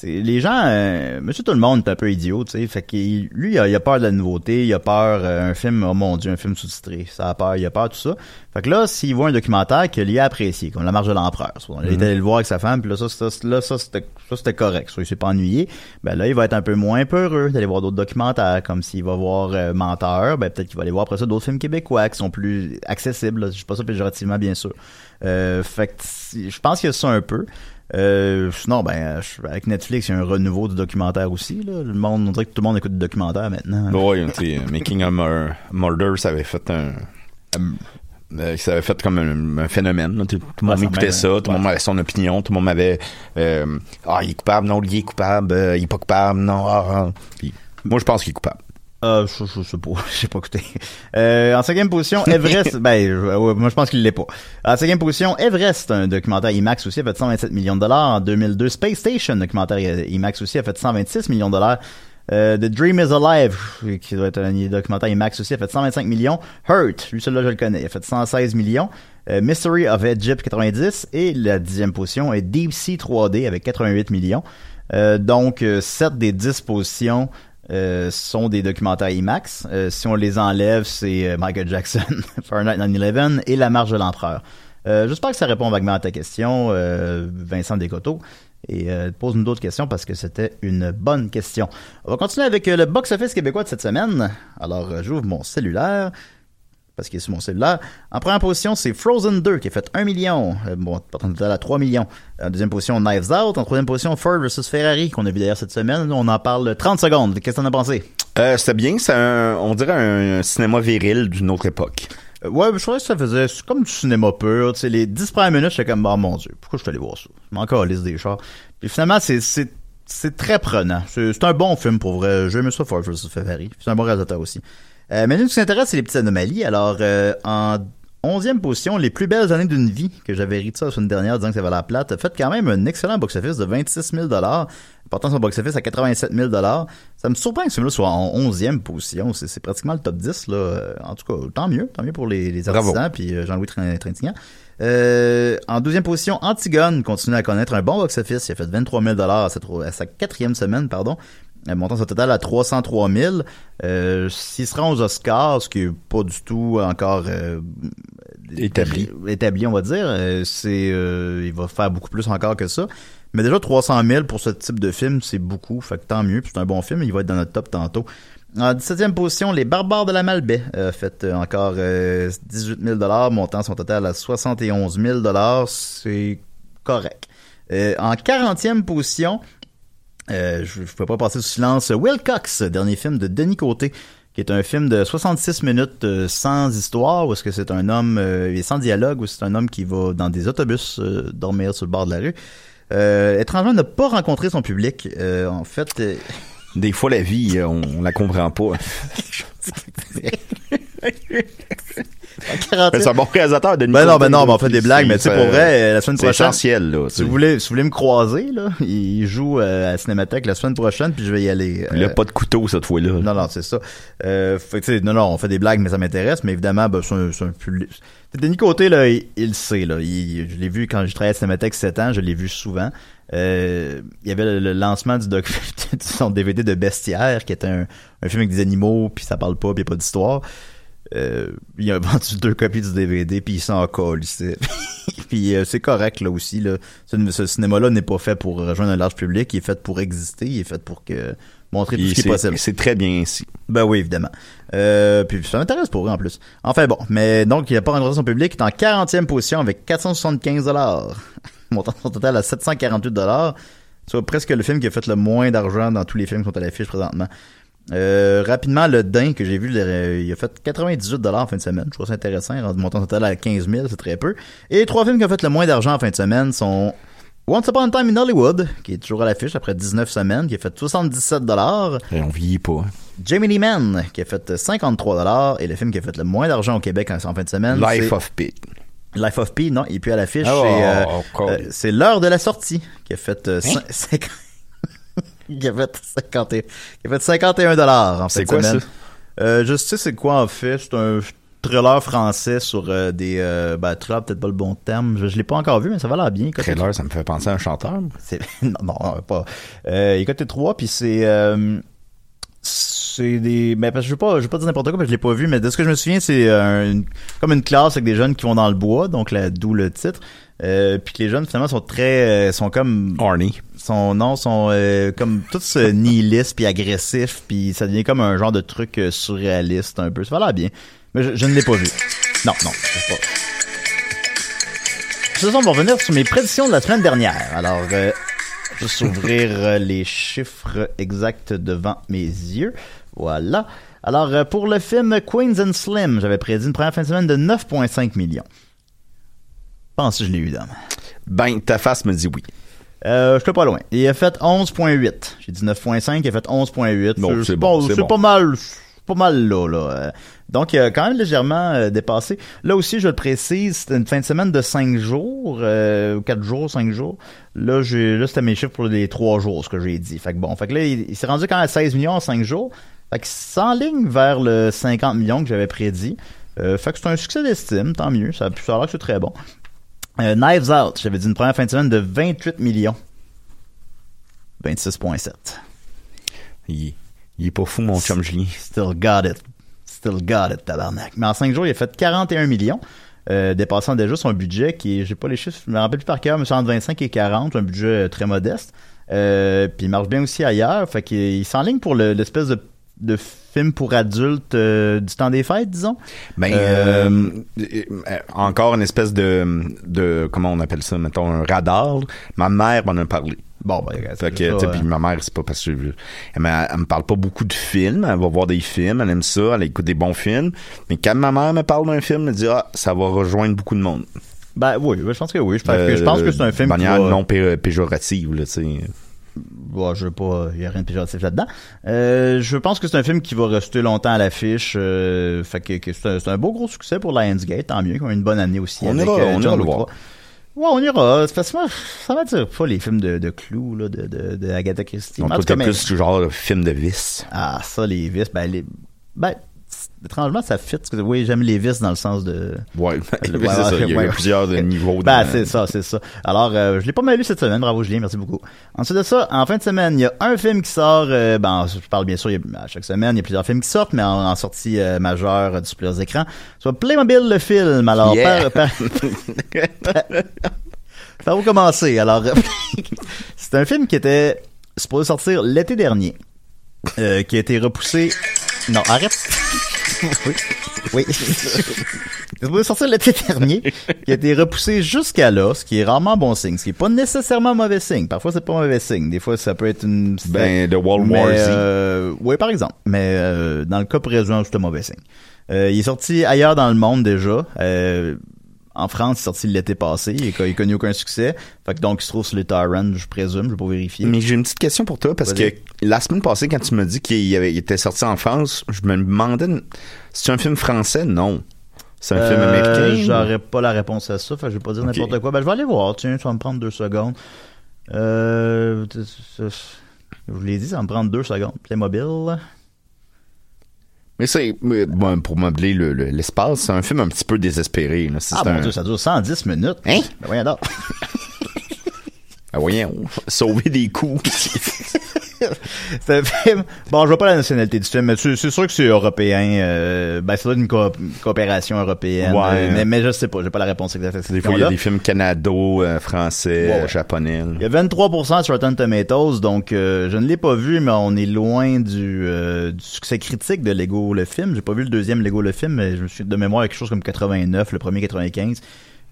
Les gens, euh, monsieur tout le monde est un peu idiot, tu sais. Fait que lui, il a, il a peur de la nouveauté, il a peur euh, un film, oh mon dieu, un film sous-titré. Ça a peur, il a peur de tout ça. Fait que là, s'il voit un documentaire qu'il a apprécié, comme La Marche de l'Empereur, il est allé le voir avec sa femme, puis là, ça, ça, là, ça, c'était ça, c'était correct. Ça, il s'est pas ennuyé. Ben là, il va être un peu moins peureux d'aller voir d'autres documentaires, comme s'il va voir euh, Menteur, ben peut-être qu'il va aller voir après ça d'autres films québécois qui sont plus accessibles. là. Je sais pas ça péjorativement, bien sûr. Euh, fait que je pense qu'il y a ça un peu. Euh, sinon, ben, avec Netflix, il y a un renouveau du documentaire aussi. Là. Le monde, on dirait que tout le monde écoute du documentaire maintenant. Sais, Making a Mur- Murder, ça avait fait un. euh, ça avait fait comme un, un phénomène. là. Tout, tout le monde Ouais, écoutait ça, tout le ouais. monde avait son opinion, tout le monde avait euh, Ah, il est coupable, non, lui il est coupable, euh, il est pas coupable, non, ah, ah. Puis, moi je pense qu'il est coupable. Euh, je, je sais pas, j'ai pas écouté. Euh, en cinquième position, Everest, ben, je- moi je pense qu'il l'est pas. En cinquième position, Everest, un documentaire IMAX aussi, a fait 127 millions de dollars. En 2002, Space Station, un documentaire IMAX aussi, a fait 126 millions de dollars. Euh, The Dream is Alive, qui doit être un documentaire IMAX aussi, a fait 125 millions. Hurt, lui celui-là je le connais, il a fait 116 millions. Euh, Mystery of Egypt 90 et la dixième position est Deep Sea 3D avec 88 millions. Euh, donc, 7 des 10 positions euh, sont des documentaires IMAX. Euh, si on les enlève, c'est euh, Michael Jackson, Fahrenheit 9/11 et La Marche de l'Empereur. J'espère que ça répond vaguement à ta question, Vincent Descoteaux. Et pose-nous d'autres questions parce que c'était une bonne question. On va continuer avec le box-office québécois de cette semaine. Alors, j'ouvre mon cellulaire parce qu'il est sur mon cellulaire. En première position, c'est Frozen 2 qui a fait 1 million. Euh, bon, le total à 3 millions. En deuxième position, Knives Out. En troisième position, Ford vs Ferrari qu'on a vu d'ailleurs cette semaine. On en parle 30 secondes. Qu'est-ce que t'en as pensé? Euh, C'était bien, c'est un, on dirait un, cinéma viril d'une autre époque. Euh, ouais, je trouvais que ça faisait c'est comme du cinéma pur. Tu sais, les 10 premières minutes, j'étais comme, oh mon dieu, pourquoi je suis allé voir ça? Je m'en calisse des chars. Puis finalement, c'est, c'est, c'est très prenant. C'est, un bon film pour vrai. J'ai aimé ça, Ford vs Ferrari. C'est un bon réalisateur aussi. Euh, mais nous, ce qui s'intéresse, c'est les petites anomalies. Alors, euh, en onzième position, Les plus belles années d'une vie, que j'avais ri de ça la semaine dernière, disant que ça valait la plate, a fait quand même un excellent box-office de 26 000 portant son box-office à 87 000 Ça me surprend que ce film-là soit en onzième position. C'est, pratiquement le top 10, là. Euh, En tout cas, tant mieux. Tant mieux pour les, les artisans, puis euh, Jean-Louis Trin- Trintignant. Euh, en deuxième position, Antigone continue à connaître un bon box-office. Il a fait 23 000 à sa, à sa quatrième semaine, pardon. Euh, montant son total à 303 000. Euh, S'il se rend aux Oscars, ce qui est pas du tout encore euh, Établi. établi, on va dire, euh, c'est euh, il va faire beaucoup plus encore que ça. Mais déjà 300 000 pour ce type de film, c'est beaucoup. Fait que tant mieux. puis C'est un bon film. Il va être dans notre top tantôt. En 17e position, Les Barbares de la Malbaie a fait euh, encore euh, 18 000 montant son total à 71 000 C'est correct. Euh, en 40e position, euh, je ne peux pas passer sous silence, Will Cox, dernier film de Denis Côté, qui est un film de 66 minutes euh, sans histoire, où est-ce que c'est un homme, euh, et sans dialogue, où c'est un homme qui va dans des autobus euh, dormir sur le bord de la rue. Euh, étrangement, n'a pas rencontré son public. Euh, en fait, euh, Des fois, la vie, euh, on, on la comprend pas. en 40e Mais c'est un bon réalisateur de Ben non, ben non, ben on fait des blagues, mais tu sais, pour vrai, la semaine C'est prochaine. essentiel, là. Si vous voulez, si vous voulez me croiser, là, il joue euh, à Cinémathèque la semaine prochaine, puis je vais y aller. Là, Euh, pas de couteau cette fois-là. Non, non, c'est ça. Euh, fait que, tu sais, non, non, on fait des blagues, mais ça m'intéresse, mais évidemment, ben, c'est un, c'est un public. Denis Côté, là, il, il le sait, là. Il- je l'ai vu quand je travaillais à Cinémathèque 7 ans, je l'ai vu souvent. Euh, il y avait le, le lancement du doc, de son DVD de Bestiaire, qui était un, un film avec des animaux, puis ça parle pas, puis y a pas d'histoire. Euh, il a vendu deux copies du DVD, puis il s'en colle ici. puis euh, c'est correct, là, aussi, là. Ce, ce cinéma-là n'est pas fait pour rejoindre un large public, il est fait pour exister, il est fait pour que montrer tout ce qui est possible. C'est très bien ici. Ben oui, évidemment. Euh, puis ça m'intéresse pour eux en plus. Enfin bon, mais donc il n'a pas rencontré son public, il est en 40e position avec 475 dollars. Montant son total à 748 dollars. Soit presque le film qui a fait le moins d'argent dans tous les films qui sont à l'affiche présentement. Euh, rapidement, le Dain que j'ai vu, le- il a fait 98 dollars en fin de semaine. Je trouve ça intéressant. Il montant total à 15 000, c'est très peu. Et les trois films qui ont fait le moins d'argent en fin de semaine sont Once Upon a Time in Hollywood, qui est toujours à l'affiche après 19 semaines, qui a fait 77 dollars. Et on vieillit pas. Jamie Lee Mann, qui a fait 53 et le film qui a fait le moins d'argent au Québec en, en fin de semaine. Life of Pete. Life of Pi, non, il est plus à l'affiche. Oh, c'est, euh, cool. euh, c'est l'heure de la sortie, qui a fait euh, cinq- qui a fait 50 qui a fait 51 dollars en fin C'est quoi, semaine. ça? Euh, je sais c'est quoi en fait, c'est un thriller français sur euh, des euh, ben thriller peut-être pas le bon terme, je, je l'ai pas encore vu mais ça va l'air bien. Écoute, Trailer, ça me fait penser à un chanteur. non, non pas. Euh, côté 3 puis c'est euh, c'est des mais parce que je veux pas je veux pas dire n'importe quoi parce que je l'ai pas vu mais de ce que je me souviens c'est euh, une- comme une classe avec des jeunes qui vont dans le bois donc d'où le titre. Euh, puis que les jeunes finalement sont très euh, sont comme Arnie. sont non sont comme tous nihilistes puis agressifs puis ça devient comme un genre de truc surréaliste un peu ça va l'air bien mais je, je ne l'ai pas vu non non je sais pas ce soir, on va revenir sur mes prédictions de la semaine dernière. Alors, euh, juste ouvrir les chiffres exacts devant mes yeux. Voilà. Alors, euh, pour le film Queens and Slim, j'avais prédit une première fin de semaine de 9,5 millions. Je pense que je l'ai eu, dame. Ben, ta face me dit oui. Euh, je suis pas loin. Il a fait 11.8. J'ai dit 9.5, il a fait 11.8. Bon, c'est bon, c'est C'est bon. pas mal, c'est pas mal là, là. Euh, Donc, il a quand même légèrement euh, dépassé. Là aussi, je le précise, c'était une fin de semaine de 5 jours, euh, 4 jours, 5 jours. Là, là, c'était mes chiffres pour les 3 jours, ce que j'ai dit. Fait que bon, fait que là, il, il s'est rendu quand même à 16 millions en 5 jours. Fait que s'enligne vers le 50 millions que j'avais prédit. Euh, fait que c'est un succès d'estime, tant mieux. Ça, ça a l'air que c'est très bon. Euh, Knives Out, j'avais dit une première fin de semaine de 28 millions. 26.7. Il, il est pas fou, mon chum Julien. Still got it. Still got it, tabarnak. Mais en 5 jours, il a fait 41 millions, euh, dépassant déjà son budget qui est, j'ai pas les chiffres, je me rappelle plus par cœur, mais c'est entre 25 et 40, un budget euh, très modeste. Euh, puis il marche bien aussi ailleurs, fait qu'il il s'enligne pour le- l'espèce de, de film pour adultes euh, du temps des fêtes, disons? Ben, Euh, euh, encore une espèce de, de, comment on appelle ça, mettons, un radar. Ma mère m'en a parlé. Bon, ben, Fait que, ça, puis ma mère, c'est pas parce que elle, me- elle me parle pas beaucoup de films. Elle va voir des films, elle aime ça, elle écoute des bons films. Mais quand ma mère me parle d'un film, elle dit ah, ça va rejoindre beaucoup de monde. Ben oui, ben, je pense que oui. Je pense que, je pense que c'est un film de qui manière va- non pé- péjorative, là, tu sais. Bon, je veux pas, il y a rien de péjoratif là-dedans. Euh, je pense que c'est un film qui va rester longtemps à l'affiche. Euh, fait que, que c'est un, beau gros succès pour Lionsgate, tant mieux, qui ont eu une bonne année aussi. On avec, ira- euh, on ira le voir. 3. Ouais, on ira. Parce que moi, ça va dire pas les films de, de Clou, là, de, de, de Agatha Christie. Mais en toi, mais- plus du genre film de vis. Ah, ça, les vis, ben, les, ben, étrangement, ça fit. parce que, Oui, j'aime les vis dans le sens de... Ouais, c'est Ouais, ça. Il y a ouais. plusieurs de niveaux. Ben, de- c'est ça, c'est ça. Alors, euh, je l'ai pas mal lu cette semaine. Bravo, Julien. Merci beaucoup. Ensuite de ça, en fin de semaine, il y a un film qui sort. euh, ben, je parle bien sûr, il y a- à chaque semaine, il y a plusieurs films qui sortent, mais en, en sortie euh, majeure euh, sur plusieurs écrans. Soit Playmobil, le film. Alors, Yeah. par, par, par où commencer? Alors, c'est un film qui était supposé sortir l'été dernier, qui a été repoussé. Non, arrête. Oui. Oui. Il est supposé sortir l'été dernier, qui a été repoussé jusqu'à là, ce qui est rarement bon signe, ce qui est pas nécessairement mauvais signe. Parfois, c'est pas mauvais signe. Des fois, ça peut être une... Ben, de World Mais, War Z. euh, oui, par exemple. Mais euh, dans le cas présent, c'est un mauvais signe. Euh, il est sorti ailleurs dans le monde déjà. Euh, en France, il est sorti l'été passé. Il n'a connu aucun succès. Fait que donc, il se trouve sur les torrents, je présume. Je vais pas vérifier. Mais j'ai une petite question pour toi parce que la semaine passée, quand tu m'as dit qu'il était sorti en France, je me demandais c'est un film français? Non. C'est un film Euh, américain J'aurais pas la réponse à ça. Fait que je vais pas dire n'importe quoi. Ben, je vais aller voir. Tiens, ça va me prendre deux secondes. Euh, je vous l'ai dit, ça va me prendre deux secondes. Playmobil. Mais c'est bon, pour meubler le- le- l'espace, c'est un film un petit peu désespéré. Là. Ah, un... mon Dieu, ça dure 110 minutes. Hein? Ben, voyons. Ah, voyons, sauver des coups. C'est un film. Bon, je vois pas la nationalité du film, mais c'est sûr que c'est européen. Euh, ben, ça doit être une coop- coopération européenne. Ouais. Euh, mais, mais je sais pas, j'ai pas la réponse exacte à cette des fois, il y a des films canado, euh, français, Ouais, japonais. là. Il y a 23% sur Rotten Tomatoes, donc euh, je ne l'ai pas vu, mais on est loin du, du succès critique de Lego le film. J'ai pas vu le deuxième Lego le film, mais je me suis de mémoire quelque chose comme 89, le premier 95.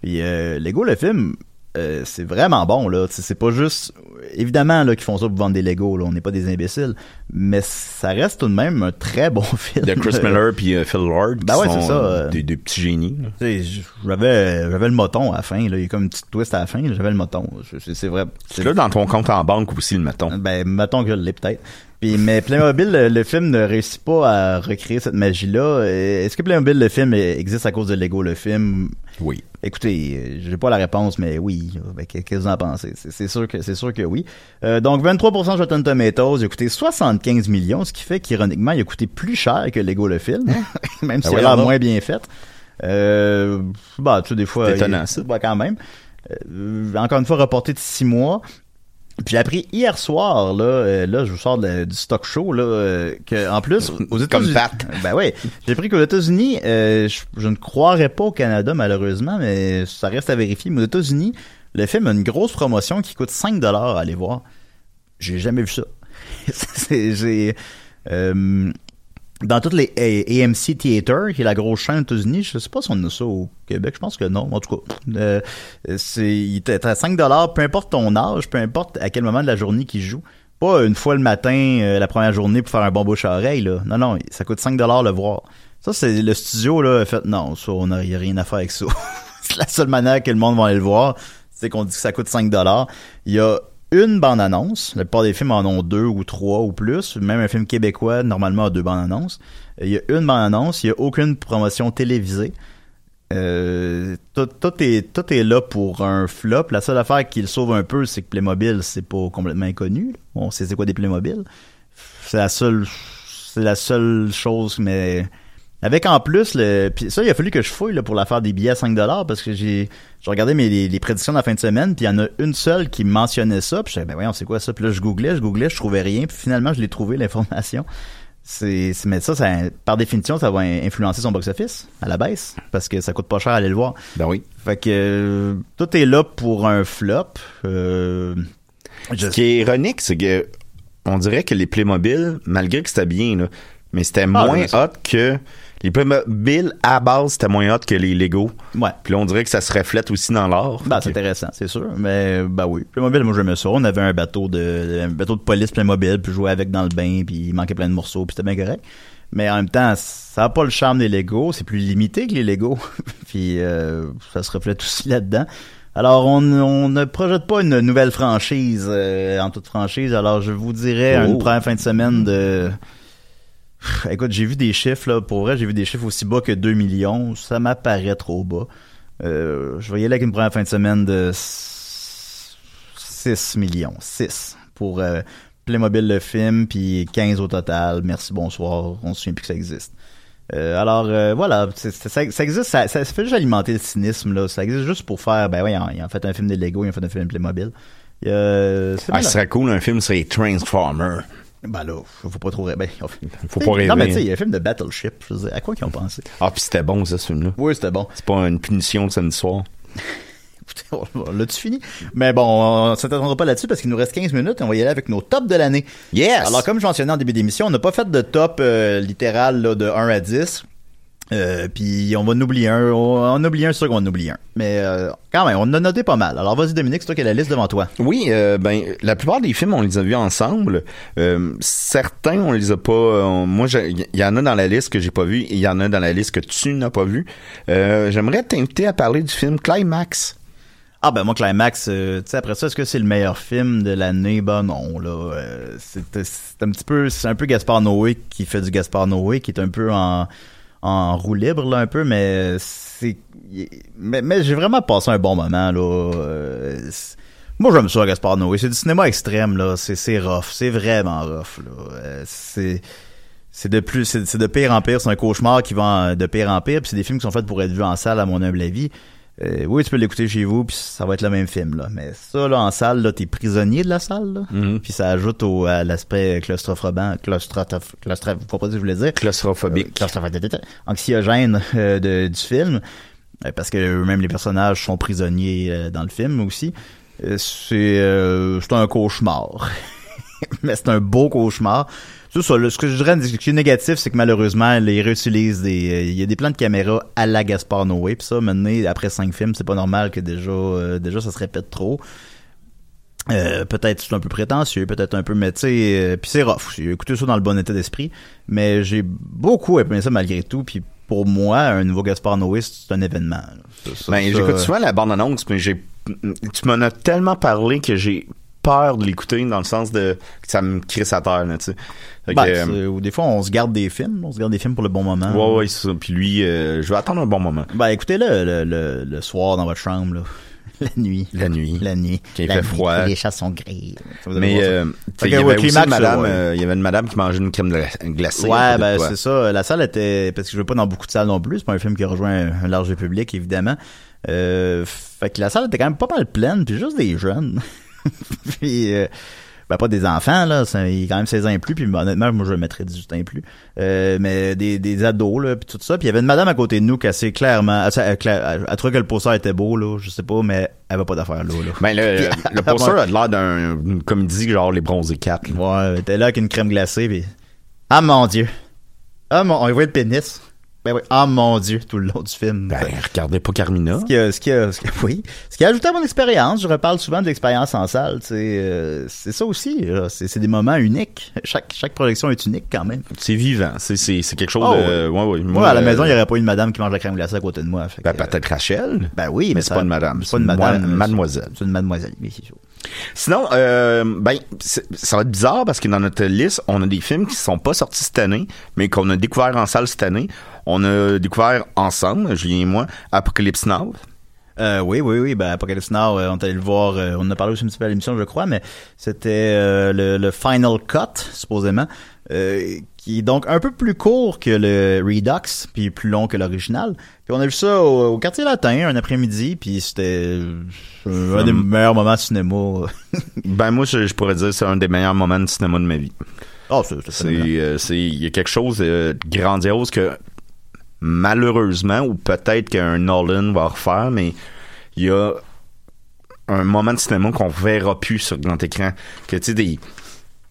Puis euh, Lego le film, euh, c'est vraiment bon là. C'est pas juste, évidemment là qu'ils font ça pour vendre des Lego. Là, on n'est pas des imbéciles, mais ça reste tout de même un très bon film. De Chris Miller puis euh, Phil Lord, qui Ben ouais, sont ça, euh, des, des petits génies. J'avais j'avais le moton à la fin. Là. Il y a comme une petite twist à la fin. J'avais le moton. C'est vrai. C'est là dans ton compte en banque aussi, le mettons. Ben, mettons que je l'ai peut-être. Puis, mais Playmobil, le, le film ne réussit pas à recréer cette magie-là. Euh, Est-ce que Playmobil, le film, euh, existe à cause de Lego, le film? Oui. Écoutez, euh, j'ai pas la réponse, mais oui. Ben, qu'est- Qu'est-ce que vous en pensez? C'est- sûr que, c'est sûr que oui. Euh, donc, 23% sur Rotten Tomatoes, il a coûté 75 millions, ce qui fait qu'ironiquement, il a coûté plus cher que Lego, le film. même s'il a voyons l'air donc. moins bien fait. Euh, bah, tu sais, des fois. C'est étonnant, il- ça. bah, quand même. Euh, encore une fois, reporté de six mois. Puis j'ai appris hier soir, là, euh, là, je vous sors de- du stock show, là, euh, que en plus, aux Comme États-Unis. Pat. Ben oui. J'ai appris qu'aux États-Unis, euh, je, je ne croirais pas au Canada, malheureusement, mais ça reste à vérifier. Mais aux États-Unis, le film a une grosse promotion qui coûte 5 dollars à aller voir. J'ai jamais vu ça. C'est- j'ai, euh, dans toutes les AMC Theater, qui est la grosse chaîne aux États-Unis, je sais pas si on a ça au Québec, je pense que non. En tout cas, euh, c'est il est à 5 dollars, peu importe ton âge, peu importe à quel moment de la journée qu'il joue. Pas une fois le matin, euh, la première journée pour faire un bon bouche à oreille, là. Non, non, ça coûte 5 dollars le voir. Ça, c'est le studio, là, fait, non, ça, on n'a rien à faire avec ça. c'est la seule manière que le monde va aller le voir, c'est qu'on dit que ça coûte 5 dollars. Il y a une bande-annonce. La plupart des films en ont deux ou trois ou plus. Même un film québécois, normalement, a deux bandes-annonces. Il y a une bande-annonce. Il n'y a aucune promotion télévisée. Euh, tout, tout est, tout est là pour un flop. La seule affaire qui le sauve un peu, c'est que Playmobil, c'est pas complètement inconnu. On sait c'est quoi des Playmobil. C'est la seule, c'est la seule chose, mais Avec en plus le puis ça il a fallu que je fouille là, pour la faire des billets à 5 dollars parce que j'ai j'ai regardé mes les, les prédictions de la fin de semaine puis il y en a une seule qui mentionnait ça puis je disais ben voyons c'est quoi ça? Puis là je googlais je googlais je trouvais rien puis finalement je l'ai trouvé l'information. C'est mais ça, ça par définition ça va in- influencer son box office à la baisse parce que ça coûte pas cher à aller le voir. Ben oui. fait que euh, tout est là pour un flop euh, je- Ce qui est ironique, c'est que on dirait que les Playmobil, malgré que c'était bien, là, mais c'était moins mais ça- hot que les Playmobil à base, c'était moins hot que les Lego. ouais Puis là, on dirait que ça se reflète aussi dans l'art. Ben, c'est intéressant, c'est sûr. Mais, bah oui. Playmobil, moi, j'aimais ça. On avait un bateau de, un bateau de police Playmobil, puis je jouais avec dans le bain, puis il manquait plein de morceaux, puis c'était bien correct. Mais en même temps, ça n'a pas le charme des Lego. C'est plus limité que les Lego. puis, euh, ça se reflète aussi là-dedans. Alors, on, on ne projette pas une nouvelle franchise, euh, en toute franchise. Alors, je vous dirais Oh. une première fin de semaine de... Écoute, j'ai vu des chiffres, là. Pour vrai, j'ai vu des chiffres aussi bas que 2 millions. Ça m'apparaît trop bas. Euh, je vais y aller avec une première fin de semaine de 6 millions. 6 pour euh, Playmobil le film, puis 15 au total. Merci, bonsoir. On se souvient plus que ça existe. Euh, alors euh, voilà, ça, ça existe, ça, ça fait juste alimenter le cynisme là. Ça existe juste pour faire, ben oui, ils ont fait un film de Lego, ils ont fait un film de Playmobil. Ah, ce serait cool, un film serait Transformer. Ben là, faut pas trop rêver. Faut pas rêver. Non, mais tu sais, il y a un film de Battleship. Je à quoi qu'ils ont pensé? Ah, puis c'était bon, ça, ce film-là. Oui, c'était bon. C'est pas une punition de samedi soir. L'as-tu fini? Mais bon, on s'attendra pas là-dessus parce qu'il nous reste 15 minutes et on va y aller avec nos tops de l'année. Yes! Alors, comme je mentionnais en début d'émission, on n'a pas fait de top euh, littéral là, de 1 à 10. Euh, puis on va en oublier un. On en oublie un, c'est sûr qu'on en oublie un. Mais euh, quand même, on en a noté pas mal. Alors vas-y Dominique, c'est toi qui as la liste devant toi. Oui, euh, ben la plupart des films on les a vus ensemble. Euh, certains on les a pas. euh, moi, il y en a dans la liste que j'ai pas vu, et il y en a dans la liste que tu n'as pas vu. Euh, J'aimerais t'inviter à parler du film Climax. Ah ben moi Climax, euh, tu sais après ça, est-ce que c'est le meilleur film de l'année? Ben non là, euh, c'est c'est un petit peu, c'est un peu Gaspard Noé qui fait du Gaspard Noé, qui est un peu en en roue libre là un peu, mais c'est mais, mais j'ai vraiment passé un bon moment là. euh, moi j'aime ça Gaspard Noé, c'est du cinéma extrême là, c'est c'est rough, c'est vraiment rough là, Euh, c'est c'est de plus c'est de pire en pire, c'est un cauchemar qui va de pire en pire, puis c'est des films qui sont faits pour être vus en salle à mon humble avis. Euh, oui, tu peux l'écouter chez vous, puis ça va être le même film, là. Mais ça, là, en salle, là, t'es prisonnier de la salle, là. Mhm. Puis ça ajoute au, à l'aspect claustrophobant, claustrophobe, claustrophobe, pas ce que je voulais dire. Claustrophobique. Claustrophobique, anxiogène euh, de, du film. Euh, Parce que même les personnages sont prisonniers euh, dans le film aussi. Euh, c'est, euh, c'est un cauchemar. Mais c'est un beau cauchemar. C'est ça, là, ce que je dirais, ce qui est négatif, c'est que malheureusement, ils réutilisent des, euh, il y a des plans de caméra à la Gaspard Noé, puis ça, maintenant, après cinq films, c'est pas normal que déjà, euh, déjà, ça se répète trop. Euh, peut-être c'est un peu prétentieux, peut-être un peu, mais tu sais, puis c'est rough. J'ai écouté ça dans le bon état d'esprit, mais j'ai beaucoup aimé ça malgré tout, puis pour moi, un nouveau Gaspard Noé, c'est un événement. Ça, Ben, j'écoute souvent la bande-annonce, mais j'ai, tu m'en as tellement parlé que j'ai peur de l'écouter dans le sens de que ça me crisse à terre, là, tu sais. Fait ben, que, euh, ou des fois, on se garde des films, on se garde des films pour le bon moment. ouais, ouais, c'est ça. Puis lui, euh, je vais attendre un bon moment. Ben, écoutez-le le, le, le soir dans votre chambre, là. La nuit. La nuit. La nuit. Quand il La fait nuit, froid. Les chats sont gris. Mais euh, il y avait aussi une madame, ouais. euh, il y avait une madame qui mangeait une crème gla- glacée. Ouais, ben c'est ça. La salle était parce que je vais pas dans beaucoup de salles non plus. C'est pas un film qui rejoint un, un large public évidemment. Euh, fait que la salle était quand même pas mal pleine, puis juste des jeunes. puis euh, ben pas des enfants là, ça, il est quand même 16 ans et plus. Puis honnêtement, moi je le mettrais 18 ans et plus. Euh, mais des, des ados là, puis tout ça. Puis il y avait une madame à côté de nous qui assez clairement, assez, elle, elle, elle trouvait que le poster était beau là, je sais pas, mais elle va pas d'affaires là. là. Ben, le, Puis- le poster a l'air d'un- d'une comédie genre Les Bronzés 4. là. Ouais, elle était là avec une crème glacée, puis... Ah, mon Dieu! Ah, mon... On voit le pénis. Ben oui. Ah, mon Dieu, tout le long du film. Ben, regardez pas Carmina. Ce qui a, ce qui a, ce qui a- oui. Ce qui a ajouté à mon expérience, je reparle souvent de l'expérience en salle, euh, c'est ça aussi, c'est des moments uniques. Chaque, chaque projection est unique quand même. C'est vivant. C'est, quelque chose Oh, de. Ouais, ouais. Moi, à la euh, maison, il n'y aurait pas une madame qui mange la crème glacée à côté de moi. fait Ben, peut-être Rachel. Ben oui, mais, Mais c'est pas une madame. C'est pas une madame. Moi, mademoiselle. C'est une mademoiselle, oui, c'est sûr. Sinon, euh, ben, ça va être bizarre parce que dans notre liste, on a des films qui sont pas sortis cette année, mais qu'on a découvert en salle cette année. On a découvert ensemble, Julien et moi, Apocalypse Now. Euh, oui, oui, oui. Ben, Apocalypse Now, euh, on est allé le voir. euh, on en a parlé aussi un petit peu à l'émission, je crois, mais c'était le, le Final Cut, supposément, qui est donc un peu plus court que le Redux, puis plus long que l'original. Puis on a vu ça au, au quartier latin un après-midi, puis c'était un des meilleurs moments de cinéma. Ben moi, je, je pourrais dire que c'est un des meilleurs moments de cinéma de ma vie. oh, c'est euh, il y a quelque chose de grandiose que malheureusement, ou peut-être qu'un Nolan va refaire, mais il y a un moment de cinéma qu'on verra plus sur grand écran. Que tu sais, des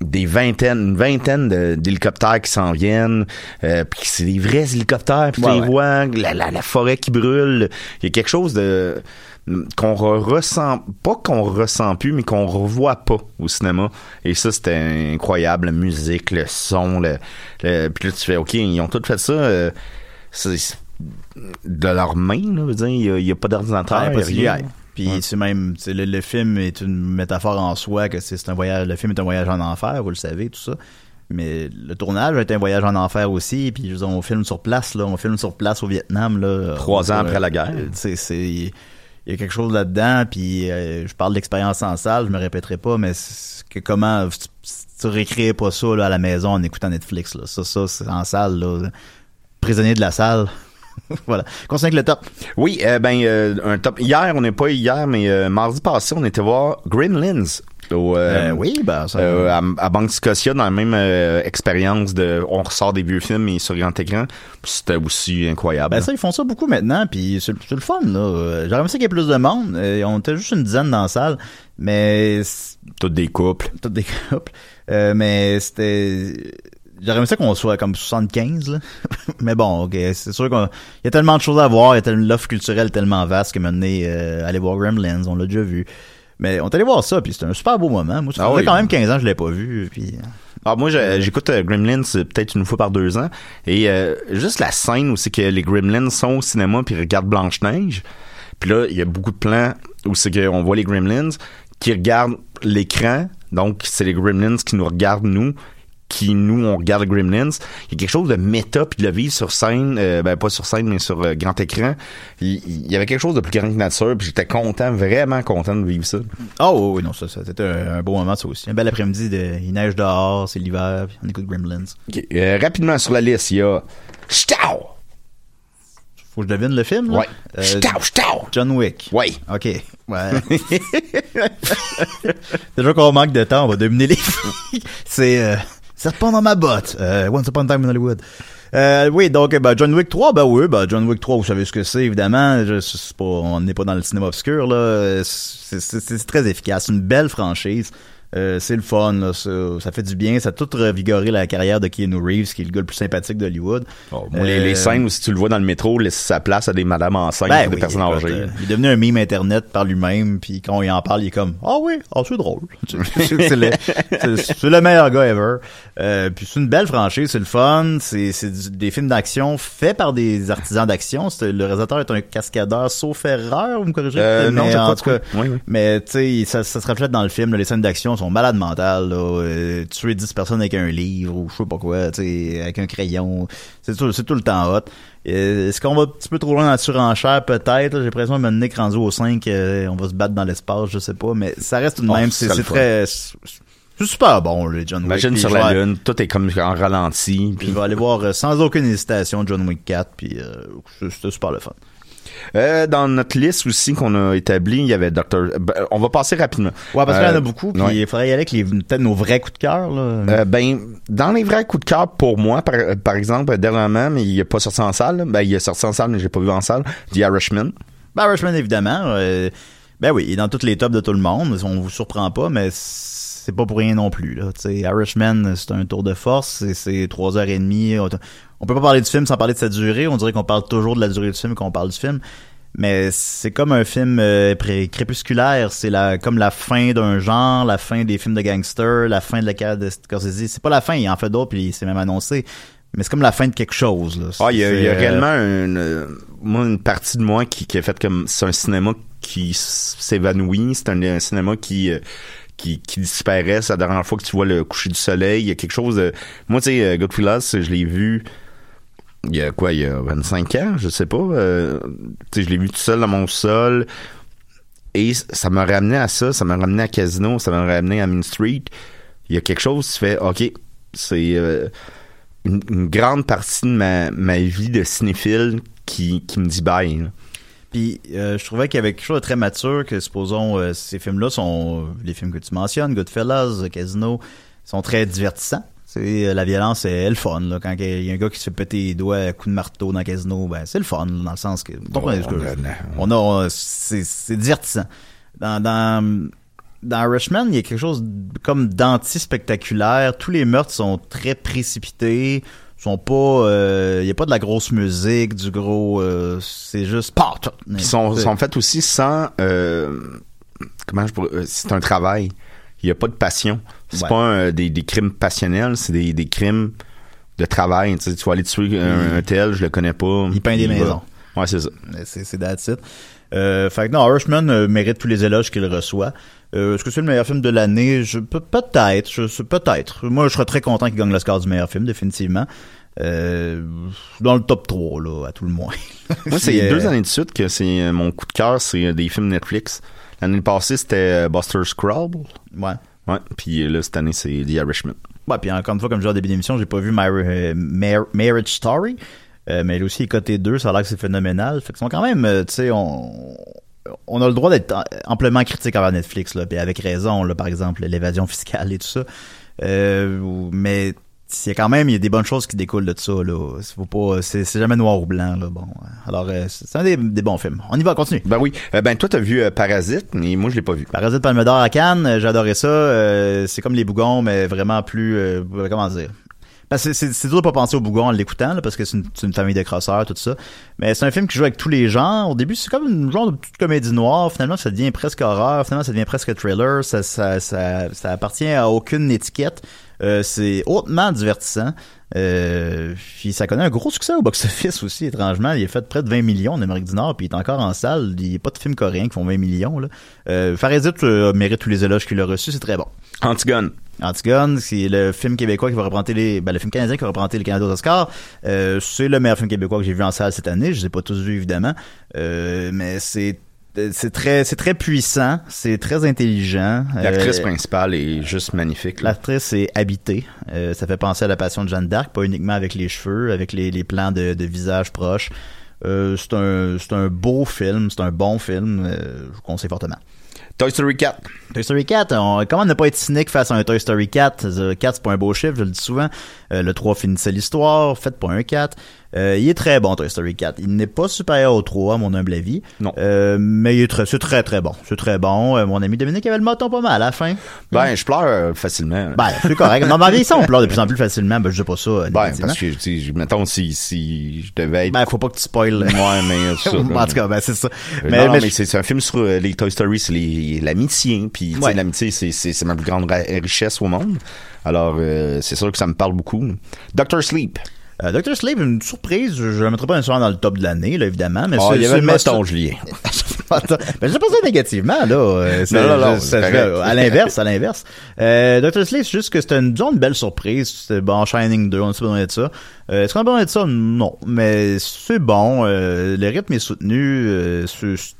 des vingtaines, une vingtaine d'hélicoptères qui s'en viennent, euh, puis c'est des vrais hélicoptères, puis tu Ouais, les ouais. vois, la, la, la forêt qui brûle. Il y a quelque chose de qu'on re- ressent, pas qu'on ressent plus, mais qu'on revoit pas au cinéma. Et ça, c'était incroyable, la musique, le son, le, le- puis là, tu fais, OK, ils ont tout fait ça euh, de leurs mains, là, veux dire, il y a, pas d'ordinateur, Ouais. Puis c'est même, le, le film est une métaphore en soi que c'est un voyage. Le film est un voyage en enfer, vous le savez, tout ça. Mais le tournage a été un voyage en enfer aussi. Puis dire, on filme sur place, là, on filme sur place au Vietnam, là. Trois On- ans après la guerre. euh, C'est, il y a quelque chose là-dedans. Puis euh, je parle d'expérience en salle, je me répéterai pas, mais que comment tu, tu récréais pas ça là, à la maison en écoutant Netflix, là. Ça, ça, c'est en salle, là. Prisonnier de la salle. voilà. Continue avec le top. Oui, euh, ben euh, un top. Hier, on n'est pas hier, mais euh, mardi passé, on était voir Gremlins. Au, euh, Euh, oui, ben ça. euh, à, à Banque Scotia dans la même euh, expérience de on ressort des vieux films et sur grand écran c'était aussi incroyable Ben ça, ils font ça beaucoup maintenant, puis c'est le fun, là. J'aurais aimé ça qu'il y ait plus de monde. On était juste une dizaine dans la salle, mais... toutes des couples Toutes des couples. Euh, mais c'était... J'aurais aimé ça qu'on soit comme 75, là. mais bon, ok, c'est sûr qu'il y a tellement de choses à voir, il y a tellement l'offre culturelle tellement vaste que maintenant, euh, aller voir Gremlins, on l'a déjà vu. Mais on est allé voir ça, puis c'était un super beau moment. Moi, ça Ah oui. quand même 15 ans que je l'ai pas vu, puis... Ah, moi, j'écoute euh, Gremlins euh, peut-être une fois par deux ans. Et euh, juste la scène où c'est que les Gremlins sont au cinéma puis ils regardent Blanche-Neige. Puis là, il y a beaucoup de plans où c'est qu'on voit les Gremlins qui regardent l'écran. Donc, c'est les Gremlins qui nous regardent, nous, qui, nous, on regarde Gremlins. Il y a quelque chose de méta puis de le vivre sur scène, euh, ben pas sur scène, mais sur euh, grand écran. Il, il y avait quelque chose de plus grand que nature puis j'étais content, vraiment content de vivre ça. Oh oui, non, ça, ça c'était un, un beau moment, ça aussi. Un bel après-midi, de, il neige dehors, c'est l'hiver, on écoute Gremlins. Euh, rapidement sur la liste, il y a... Stau! Faut que je devine le film, là? Ouais. Euh, Stau, stau! John Wick. Ouais. OK. Ouais. Déjà qu'on manque de temps, on va dominer les. C'est euh, Serpent dans ma botte. Euh, Once Upon a Time in Hollywood. Euh, oui, donc ben, John Wick 3, ben oui, ben John Wick 3, vous savez ce que c'est, évidemment. Je, pas, on n'est pas dans le cinéma obscur, là. C'est, très efficace. Une belle franchise. Euh, c'est le fun, là. Ça, ça fait du bien. Ça a tout revigoré la carrière de Keanu Reeves, qui est le gars le plus sympathique d'Hollywood. Moi, les, Euh, les scènes où si tu le vois dans le métro, laisse sa place à des madames enceintes ben ou des oui, personnes âgées. euh, il est devenu un meme internet par lui-même, puis quand il en parle, il est comme ah oui, ah c'est drôle. c'est le, c'est- c'est le meilleur gars ever. Euh, puis c'est une belle franchise, c'est le fun, c'est des films d'action faits par des artisans d'action. Le réalisateur est un cascadeur sauf erreur, vous me corrigez non, mais en tout cas, oui, oui. mais tu sais, ça, ça se reflète dans le film. là, les scènes d'action sont malades mentales. Là, euh, tuer 10 personnes avec un livre ou je sais pas quoi, avec un crayon, c'est tout, le temps hot. Euh, Est-ce qu'on va un petit peu trop loin dans la surenchère? Peut-être? J'ai l'impression que maintenant rendu au 5, euh, on va se battre dans l'espace, je sais pas, mais ça reste tout de Oh, même. c'est très, c'est super bon, le John Wick. Imagine sur la lune, tout est comme en ralenti. puis je vais aller voir sans aucune hésitation John Wick 4, puis c'était super le fun. Euh, dans notre liste aussi qu'on a établi, il y avait Dr. ben, on va passer rapidement. Ouais, parce qu'il y en Euh, a beaucoup, puis ouais. il faudrait y aller avec les- peut-être nos vrais coups de cœur. Là. Euh, ben, dans les vrais coups de cœur pour moi, par, par exemple, dernièrement, mais il est pas sorti en salle. Ben, il est sorti en salle, mais j'ai pas vu en salle. The Irishman. Ben, Irishman, évidemment. euh, ben oui, il est dans tous les tops de tout le monde. On vous surprend pas, mais c'est pas pour rien non plus. Là. Irishman, c'est un tour de force. c'est- trois heures et demie. On, on peut pas parler du film sans parler de sa durée. On dirait qu'on parle toujours de la durée du film quand on parle du film. Mais c'est comme un film euh, crépusculaire. C'est la, comme la fin d'un genre, la fin des films de gangsters, la fin de la carrière de Scorsese. C'est pas la fin, il en fait d'autres, puis c'est même annoncé. Mais c'est comme la fin de quelque chose. Là. Ah, il y a, il y a C'est, euh, réellement une, euh, moi, une partie de moi qui, qui a fait comme, c'est un cinéma qui s'évanouit, c'est un, un cinéma qui, qui. C'est la dernière fois que tu vois le coucher du soleil. Il y a quelque chose de, moi, tu sais, euh, Godfellas, je l'ai vu, il y a quoi, il y a 25 ans, je sais pas. Euh, tu sais, je l'ai vu tout seul dans mon sol. Et ça m'a ramené à ça, ça m'a ramené à Casino, ça m'a ramené à Main Street. Il y a quelque chose qui fait, OK, c'est euh, une, grande partie de ma, vie de cinéphile qui, me dit bye. Puis euh, je trouvais qu'il y avait quelque chose de très mature que supposons euh, ces films-là sont les films que tu mentionnes, Goodfellas, Casino, sont très divertissants. C'est euh, la violence c'est le fun là. quand il y a un gars qui se fait péter les doigts à coups de marteau dans Casino, ben c'est le fun là, dans le sens que vous comprenez ce que- on a c'est c'est divertissant. Dans dans dans Rushman, il y a quelque chose comme d'anti-spectaculaire. Tous les meurtres sont très précipités, sont pas euh, il y a pas de la grosse musique, du gros euh, c'est juste pas Puis sont, sont faits aussi sans. euh, comment je pourrais. euh, C'est un travail. Il n'y a pas de passion. C'est Ouais. pas un- des, des crimes passionnels, c'est des, des crimes de travail. Tu, sais, tu vas aller tuer un, un tel, je le connais pas. Il peint des va- maisons. Ouais, c'est ça. C'est, c'est that's it. Euh, fait que non, Irishman euh, mérite tous les éloges qu'il reçoit. Euh, est-ce que c'est le meilleur film de l'année? Je, pe- peut-être, je, peut-être. Moi, je serais très content qu'il gagne le score du meilleur film, définitivement. Euh, dans le top 3, là, à tout le moins. Moi, c'est euh, deux années de suite que c'est mon coup de cœur, c'est des films Netflix. L'année passée, c'était Buster Scrabble. Ouais. Ouais. Puis là, cette année, c'est The Irishman. Ouais, puis encore une fois, comme je disais au début d'émission, j'ai pas vu My, euh, Mar- Marriage Story, euh, mais elle aussi est côté 2, ça a l'air que c'est phénoménal. Fait qu'ils sont quand même, tu sais, on, on a le droit d'être amplement critique envers Netflix, là, puis avec raison, là, par exemple, l'évasion fiscale et tout ça. Euh, mais a quand même il y a des bonnes choses qui découlent de ça là faut pas c'est c'est jamais noir ou blanc là bon alors euh, c'est un des, des bons films on y va continue Ben oui. Euh, ben toi, t'as vu euh, Parasite, mais moi, je l'ai pas vu. Parasite Palme d'Or à Cannes, adoré ça. Euh, c'est comme les bougons, mais vraiment plus, euh, comment dire? C'est, c'est dur de pas penser aux bougons en l'écoutant, parce que c'est une, famille de crosseurs, tout ça. Mais c'est un film qui joue avec tous les genres. Au début, c'est comme une genre de petite comédie noire. Finalement, ça devient presque horreur. Finalement, ça devient presque thriller. Ça, ça, ça, ça appartient à aucune étiquette. Euh, c'est hautement divertissant. Euh, puis ça connaît un gros succès au box-office aussi, étrangement. Il a fait près de 20 millions en Amérique du Nord, puis il est encore en salle. Il n'y a pas de films coréens qui font 20 millions. Là. Euh, Parasite euh, mérite tous les éloges qu'il a reçus, c'est très bon. Antigone. Antigone, c'est le film québécois qui va représenter les, ben, le film canadien qui va représenter le Canada aux Oscars. Euh, c'est le meilleur film québécois que j'ai vu en salle cette année. Je les ai pas tous vus évidemment, euh, mais c'est c'est très c'est très puissant, c'est très intelligent. L'actrice Euh, principale est juste magnifique. L'actrice est habitée. Euh, ça fait penser à la passion de Jeanne d'Arc, pas uniquement avec les cheveux, avec les, les plans de, de visage proches. Euh, c'est un c'est un beau film, c'est un bon film. euh, je vous conseille fortement. Toy Story 4. Toy Story 4, on, comment ne pas être cynique face à un Toy Story 4? Euh, 4, c'est pas un beau chiffre, je le dis souvent. Euh, le 3 finissait l'histoire, faites pas un 4. Euh, il est très bon, Toy Story 4. Il n'est pas supérieur au 3, à mon humble avis. Non. Euh, mais il est très, c'est très très bon. C'est très bon. Euh, mon ami Dominique avait le moton pas mal à la fin. Ben, je pleure euh, facilement. Ben, c'est correct. Non, mais ça, on pleure de plus en plus facilement. Ben, je dis pas ça. Ben, parce que, tu mettons, si, si je devais être... Ben, faut pas que tu spoil. ouais, mais... ça, en tout cas, ben, c'est ça. Euh, Mais, non, mais mais, c'est un film sur euh, les Toy Story, c'est l'amitié. Puis, tu sais, Ouais. l'amitié, c'est- ma plus grande ra- richesse au monde. Alors, euh, c'est sûr que ça me parle beaucoup. Doctor Sleep. Euh, Dr. Sleep, une surprise, je ne la mettrai pas nécessairement dans le top de l'année, là, évidemment. Mais Ah, c'est- il y avait le c'est- Julien. Ben, j'ai pas ça négativement, là. Euh, c'est- Non, non, non, ça- à l'inverse, à l'inverse. Euh, Dr. Sleep, c'est juste que c'était une, disons, une belle surprise. C'était bon, Shining 2, on sait pas besoin de ça. Euh, est-ce qu'on a besoin de ça? Non. Mais c'est bon. Euh, le rythme est soutenu. Euh, c'est-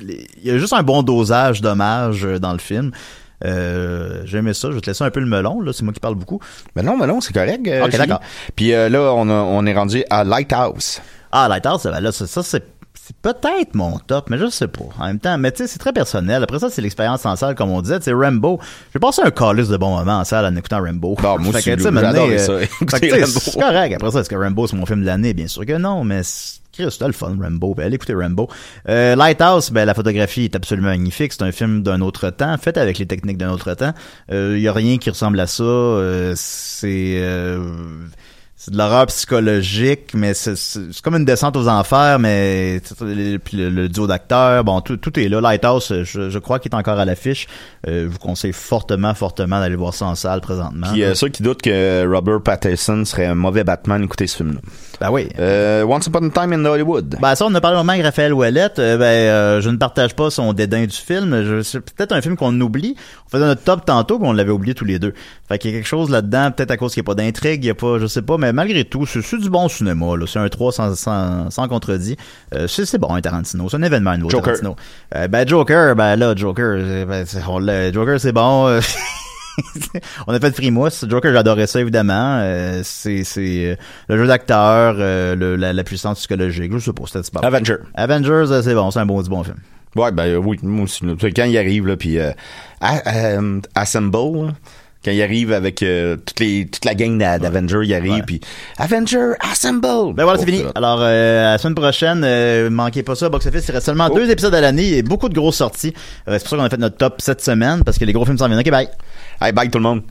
il y a juste un bon dosage d'hommage euh, dans le film. Euh, J'aimais ça. Je vais te laisser un peu le melon, là. C'est moi qui parle beaucoup. Non, ben non, c'est correct. euh, Ok, d'accord. Puis euh, là, on, a- on est rendu à Lighthouse. Ah, Lighthouse, ben là, ça, ça, c'est peut-être mon top, mais je sais pas. En même temps, mais tu sais, c'est très personnel. Après ça, c'est l'expérience en salle, comme on disait. C'est Rambo. J'ai passé un calice de bons moments en salle en écoutant Rambo. Bon, moi. C'est correct. Après ça, est-ce que Rambo, c'est mon film de l'année? Bien sûr que non, mais c'était le fun, Rambo. Ben, allez Rambo. Euh, Lighthouse, ben, la photographie est absolument magnifique. C'est un film d'un autre temps, fait avec les techniques d'un autre temps. Il y a rien qui ressemble à ça. Euh, c'est... c'est de l'horreur psychologique, mais c'est c'est- c'est comme une descente aux enfers, mais puis le- le duo d'acteurs, bon, tout, tout est là. Lighthouse, je, je crois qu'il est encore à l'affiche. Euh, je vous conseille fortement, fortement d'aller voir ça en salle présentement. Puis euh, ceux qui doutent que Robert Pattinson serait un mauvais Batman, écoutez ce film-là. ben oui. Euh, Once Upon a Time in Hollywood. Ben ça, on a parlé au avec Raphaël Ouellette. Euh, ben, euh, je ne partage pas son dédain du film. Je- C'est peut-être un film qu'on oublie. On faisait notre top tantôt, qu'on l'avait oublié tous les deux. Fait qu'il y a quelque chose là-dedans, peut-être à cause qu'il n'y a pas d'intrigue, il y a pas, je sais pas, mais mais malgré tout, c'est du bon cinéma. C'est un 3 sans, sans, sans contredit. Euh, c'est bon, un Tarantino. C'est un événement, un nouveau Joker. Tarantino. Euh, ben, Joker, ben là, Joker, euh, ben, on Joker, c'est bon. euh, on a fait Frimousse. Joker, j'adorais ça, évidemment. Euh, c'est euh, le jeu d'acteur, euh, la, la puissance psychologique. Je sais pas, c'était. Avenger. Avengers, euh, c'est bon, c'est un bon, du bon film. Ouais, ben euh, oui, moi aussi. Quand il arrive, là, puis euh, euh, Assemble, quand il arrive avec euh, toutes les, toute la gang d'a- d'Avengers, il arrive, puis Avenger, Assemble! Ben voilà, c'est fini. Alors, euh, la semaine prochaine, euh, manquez pas ça, Box Office. Il reste seulement Oh. deux épisodes à l'année et beaucoup de grosses sorties. Euh, c'est pour ça qu'on a fait notre top cette semaine, parce que les gros films s'en viennent. Ok, bye. Hey, bye tout le monde!